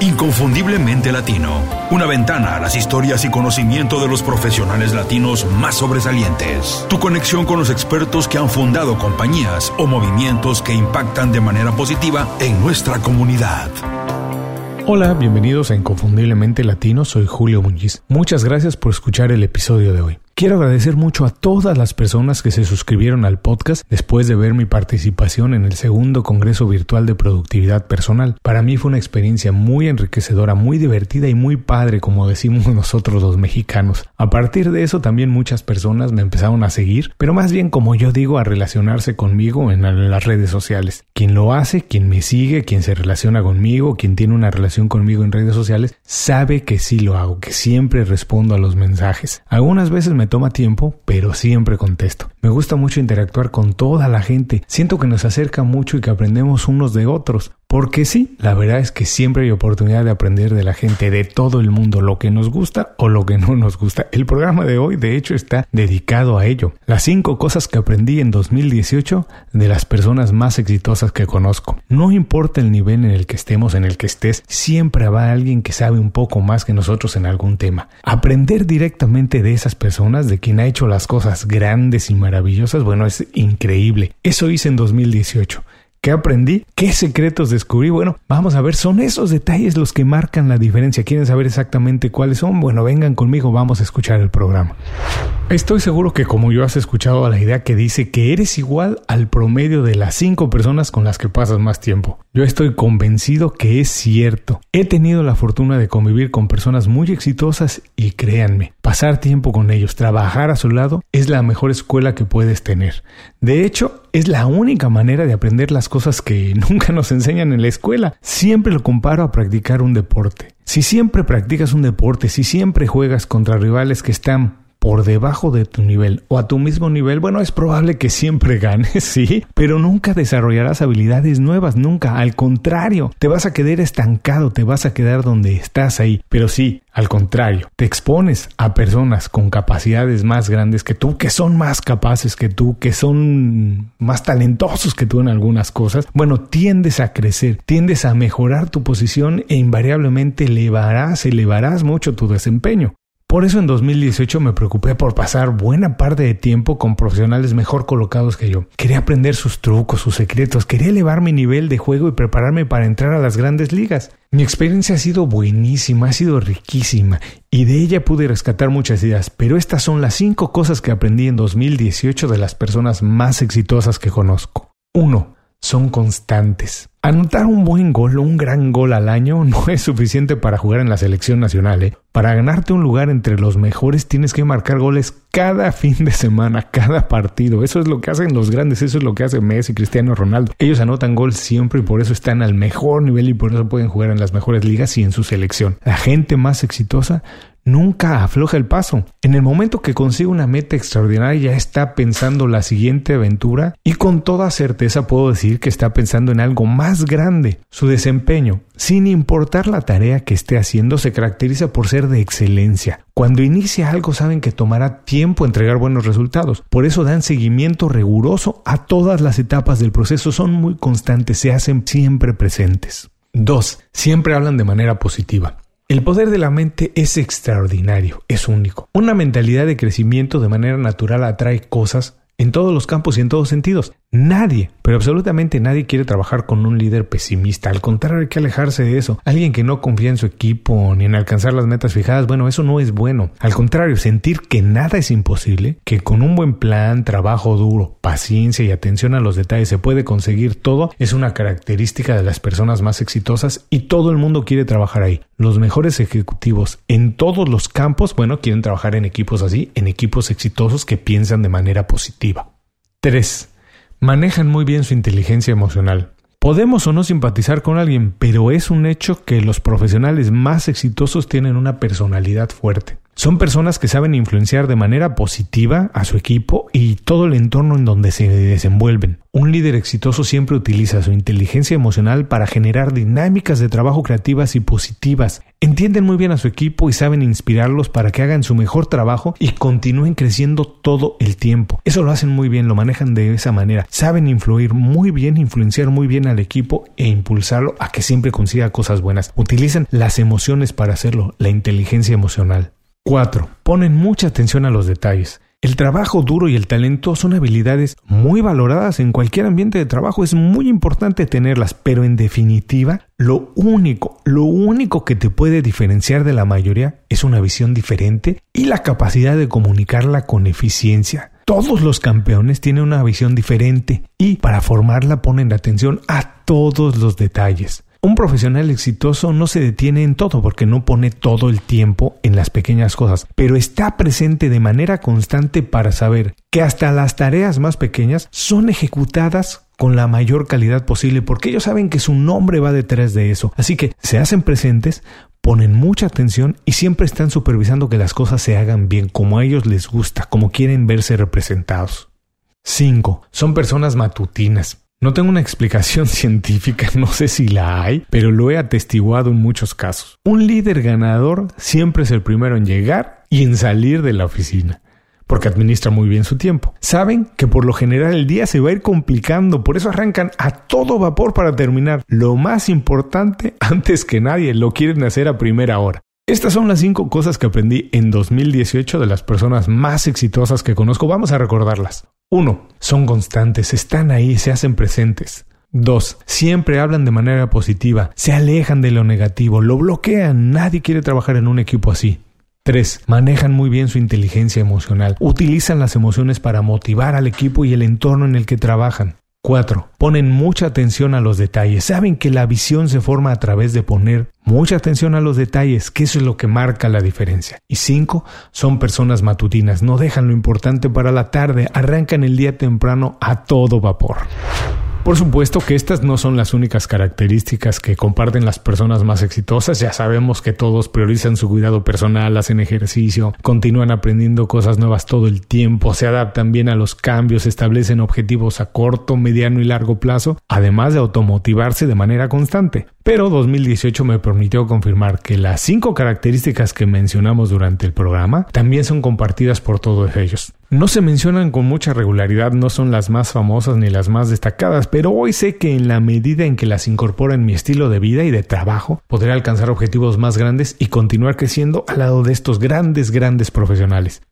Inconfundiblemente Latino. Una ventana a las historias y conocimiento de los profesionales latinos más sobresalientes. Tu conexión con los expertos que han fundado compañías o movimientos que impactan de manera positiva en nuestra comunidad. Hola, bienvenidos a Inconfundiblemente Latino, soy Julio Muñiz. Muchas gracias por escuchar el episodio de hoy. Quiero agradecer mucho a todas las personas que se suscribieron al podcast después de ver mi participación en el segundo Congreso Virtual de Productividad Personal. Para mí fue una experiencia muy enriquecedora, muy divertida y muy padre, como decimos nosotros los mexicanos. A partir de eso también muchas personas me empezaron a seguir, pero más bien como yo digo, a relacionarse conmigo en las redes sociales. Quien lo hace, quien me sigue, quien se relaciona conmigo, quien tiene una relación conmigo en redes sociales, sabe que sí lo hago, que siempre respondo a los mensajes. Algunas veces me toma tiempo, pero siempre contesto. Me gusta mucho interactuar con toda la gente. Siento que nos acerca mucho y que aprendemos unos de otros. Porque sí, la verdad es que siempre hay oportunidad de aprender de la gente de todo el mundo, lo que nos gusta o lo que no nos gusta. El programa de hoy, de hecho, está dedicado a ello. Las cinco cosas que aprendí en 2018 de las personas más exitosas que conozco. No importa el nivel en el que estemos, en el que estés, siempre habrá alguien que sabe un poco más que nosotros en algún tema. Aprender directamente de esas personas, de quien ha hecho las cosas grandes y maravillosas, bueno, es increíble. Eso hice en 2018. ¿Qué aprendí? ¿Qué secretos descubrí? Bueno, vamos a ver, son esos detalles los que marcan la diferencia. ¿Quieren saber exactamente cuáles son? Bueno, vengan conmigo, vamos a escuchar el programa. Estoy seguro que como yo has escuchado la idea que dice que eres igual al promedio de las cinco personas con las que pasas más tiempo. Yo estoy convencido que es cierto. He tenido la fortuna de convivir con personas muy exitosas y créanme, pasar tiempo con ellos, trabajar a su lado, es la mejor escuela que puedes tener. De hecho, es la única manera de aprender las cosas que nunca nos enseñan en la escuela. Siempre lo comparo a practicar un deporte. Si siempre practicas un deporte, si siempre juegas contra rivales que están por debajo de tu nivel o a tu mismo nivel, bueno, es probable que siempre ganes, sí, pero nunca desarrollarás habilidades nuevas, nunca. Al contrario, te vas a quedar estancado, te vas a quedar donde estás ahí. Pero sí, al contrario, te expones a personas con capacidades más grandes que tú, que son más capaces que tú, que son más talentosos que tú en algunas cosas. Bueno, tiendes a crecer, tiendes a mejorar tu posición e invariablemente elevarás, elevarás mucho tu desempeño. Por eso en 2018 me preocupé por pasar buena parte de tiempo con profesionales mejor colocados que yo. Quería aprender sus trucos, sus secretos, quería elevar mi nivel de juego y prepararme para entrar a las grandes ligas. Mi experiencia ha sido buenísima, ha sido riquísima y de ella pude rescatar muchas ideas, pero estas son las cinco cosas que aprendí en 2018 de las personas más exitosas que conozco. 1 son constantes. Anotar un buen gol o un gran gol al año no es suficiente para jugar en la selección nacional. ¿eh? Para ganarte un lugar entre los mejores tienes que marcar goles cada fin de semana, cada partido. Eso es lo que hacen los grandes, eso es lo que hace Messi, Cristiano Ronaldo. Ellos anotan gol siempre y por eso están al mejor nivel y por eso pueden jugar en las mejores ligas y en su selección. La gente más exitosa nunca afloja el paso. En el momento que consigue una meta extraordinaria ya está pensando la siguiente aventura y con toda certeza puedo decir que está pensando en algo más grande. Su desempeño, sin importar la tarea que esté haciendo, se caracteriza por ser de excelencia. Cuando inicia algo saben que tomará tiempo entregar buenos resultados. Por eso dan seguimiento riguroso a todas las etapas del proceso. Son muy constantes, se hacen siempre presentes. 2. Siempre hablan de manera positiva. El poder de la mente es extraordinario, es único. Una mentalidad de crecimiento de manera natural atrae cosas en todos los campos y en todos sentidos. Nadie, pero absolutamente nadie quiere trabajar con un líder pesimista. Al contrario, hay que alejarse de eso. Alguien que no confía en su equipo ni en alcanzar las metas fijadas, bueno, eso no es bueno. Al contrario, sentir que nada es imposible, que con un buen plan, trabajo duro, paciencia y atención a los detalles se puede conseguir todo, es una característica de las personas más exitosas y todo el mundo quiere trabajar ahí. Los mejores ejecutivos en todos los campos, bueno, quieren trabajar en equipos así, en equipos exitosos que piensan de manera positiva. 3 manejan muy bien su inteligencia emocional. Podemos o no simpatizar con alguien, pero es un hecho que los profesionales más exitosos tienen una personalidad fuerte. Son personas que saben influenciar de manera positiva a su equipo y todo el entorno en donde se desenvuelven. Un líder exitoso siempre utiliza su inteligencia emocional para generar dinámicas de trabajo creativas y positivas. Entienden muy bien a su equipo y saben inspirarlos para que hagan su mejor trabajo y continúen creciendo todo el tiempo. Eso lo hacen muy bien, lo manejan de esa manera. Saben influir muy bien, influenciar muy bien al equipo e impulsarlo a que siempre consiga cosas buenas. Utilizan las emociones para hacerlo, la inteligencia emocional. 4. Ponen mucha atención a los detalles. El trabajo duro y el talento son habilidades muy valoradas en cualquier ambiente de trabajo. Es muy importante tenerlas, pero en definitiva, lo único, lo único que te puede diferenciar de la mayoría es una visión diferente y la capacidad de comunicarla con eficiencia. Todos los campeones tienen una visión diferente y para formarla ponen atención a todos los detalles. Un profesional exitoso no se detiene en todo porque no pone todo el tiempo en las pequeñas cosas, pero está presente de manera constante para saber que hasta las tareas más pequeñas son ejecutadas con la mayor calidad posible porque ellos saben que su nombre va detrás de eso. Así que se hacen presentes, ponen mucha atención y siempre están supervisando que las cosas se hagan bien como a ellos les gusta, como quieren verse representados. 5. Son personas matutinas. No tengo una explicación científica, no sé si la hay, pero lo he atestiguado en muchos casos. Un líder ganador siempre es el primero en llegar y en salir de la oficina porque administra muy bien su tiempo. Saben que por lo general el día se va a ir complicando, por eso arrancan a todo vapor para terminar lo más importante antes que nadie, lo quieren hacer a primera hora. Estas son las cinco cosas que aprendí en 2018 de las personas más exitosas que conozco. Vamos a recordarlas. 1. Son constantes, están ahí, se hacen presentes. 2. Siempre hablan de manera positiva, se alejan de lo negativo, lo bloquean, nadie quiere trabajar en un equipo así. 3. Manejan muy bien su inteligencia emocional, utilizan las emociones para motivar al equipo y el entorno en el que trabajan. 4. Ponen mucha atención a los detalles. Saben que la visión se forma a través de poner mucha atención a los detalles, que eso es lo que marca la diferencia. Y 5. Son personas matutinas. No dejan lo importante para la tarde. Arrancan el día temprano a todo vapor. Por supuesto que estas no son las únicas características que comparten las personas más exitosas. Ya sabemos que todos priorizan su cuidado personal, hacen ejercicio, continúan aprendiendo cosas nuevas todo el tiempo, se adaptan bien a los cambios, establecen objetivos a corto, mediano y largo plazo, además de automotivarse de manera constante. Pero 2018 me permitió confirmar que las cinco características que mencionamos durante el programa también son compartidas por todos ellos. No se mencionan con mucha regularidad, no son las más famosas ni las más destacadas, pero hoy sé que en la medida en que las incorporo en mi estilo de vida y de trabajo, podré alcanzar objetivos más grandes y continuar creciendo al lado de estos grandes, grandes profesionales.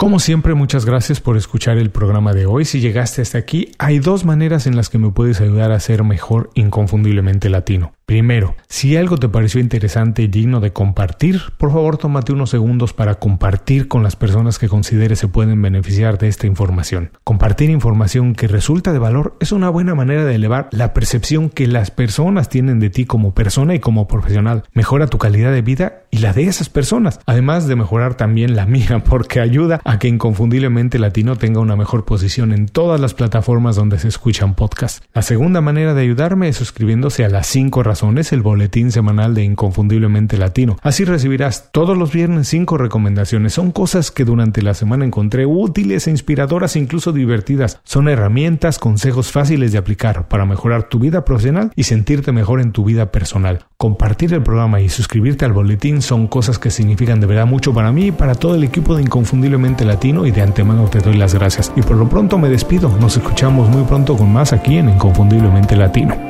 Como siempre, muchas gracias por escuchar el programa de hoy. Si llegaste hasta aquí, hay dos maneras en las que me puedes ayudar a ser mejor inconfundiblemente latino. Primero, si algo te pareció interesante y digno de compartir, por favor tómate unos segundos para compartir con las personas que consideres se pueden beneficiar de esta información. Compartir información que resulta de valor es una buena manera de elevar la percepción que las personas tienen de ti como persona y como profesional. Mejora tu calidad de vida y la de esas personas, además de mejorar también la mía, porque ayuda a que Inconfundiblemente Latino tenga una mejor posición en todas las plataformas donde se escuchan podcasts. La segunda manera de ayudarme es suscribiéndose a las 5 razones es el boletín semanal de Inconfundiblemente Latino. Así recibirás todos los viernes cinco recomendaciones. Son cosas que durante la semana encontré útiles e inspiradoras incluso divertidas. Son herramientas, consejos fáciles de aplicar para mejorar tu vida profesional y sentirte mejor en tu vida personal. Compartir el programa y suscribirte al boletín son cosas que significan de verdad mucho para mí y para todo el equipo de Inconfundiblemente Latino y de antemano te doy las gracias. Y por lo pronto me despido. Nos escuchamos muy pronto con más aquí en Inconfundiblemente Latino.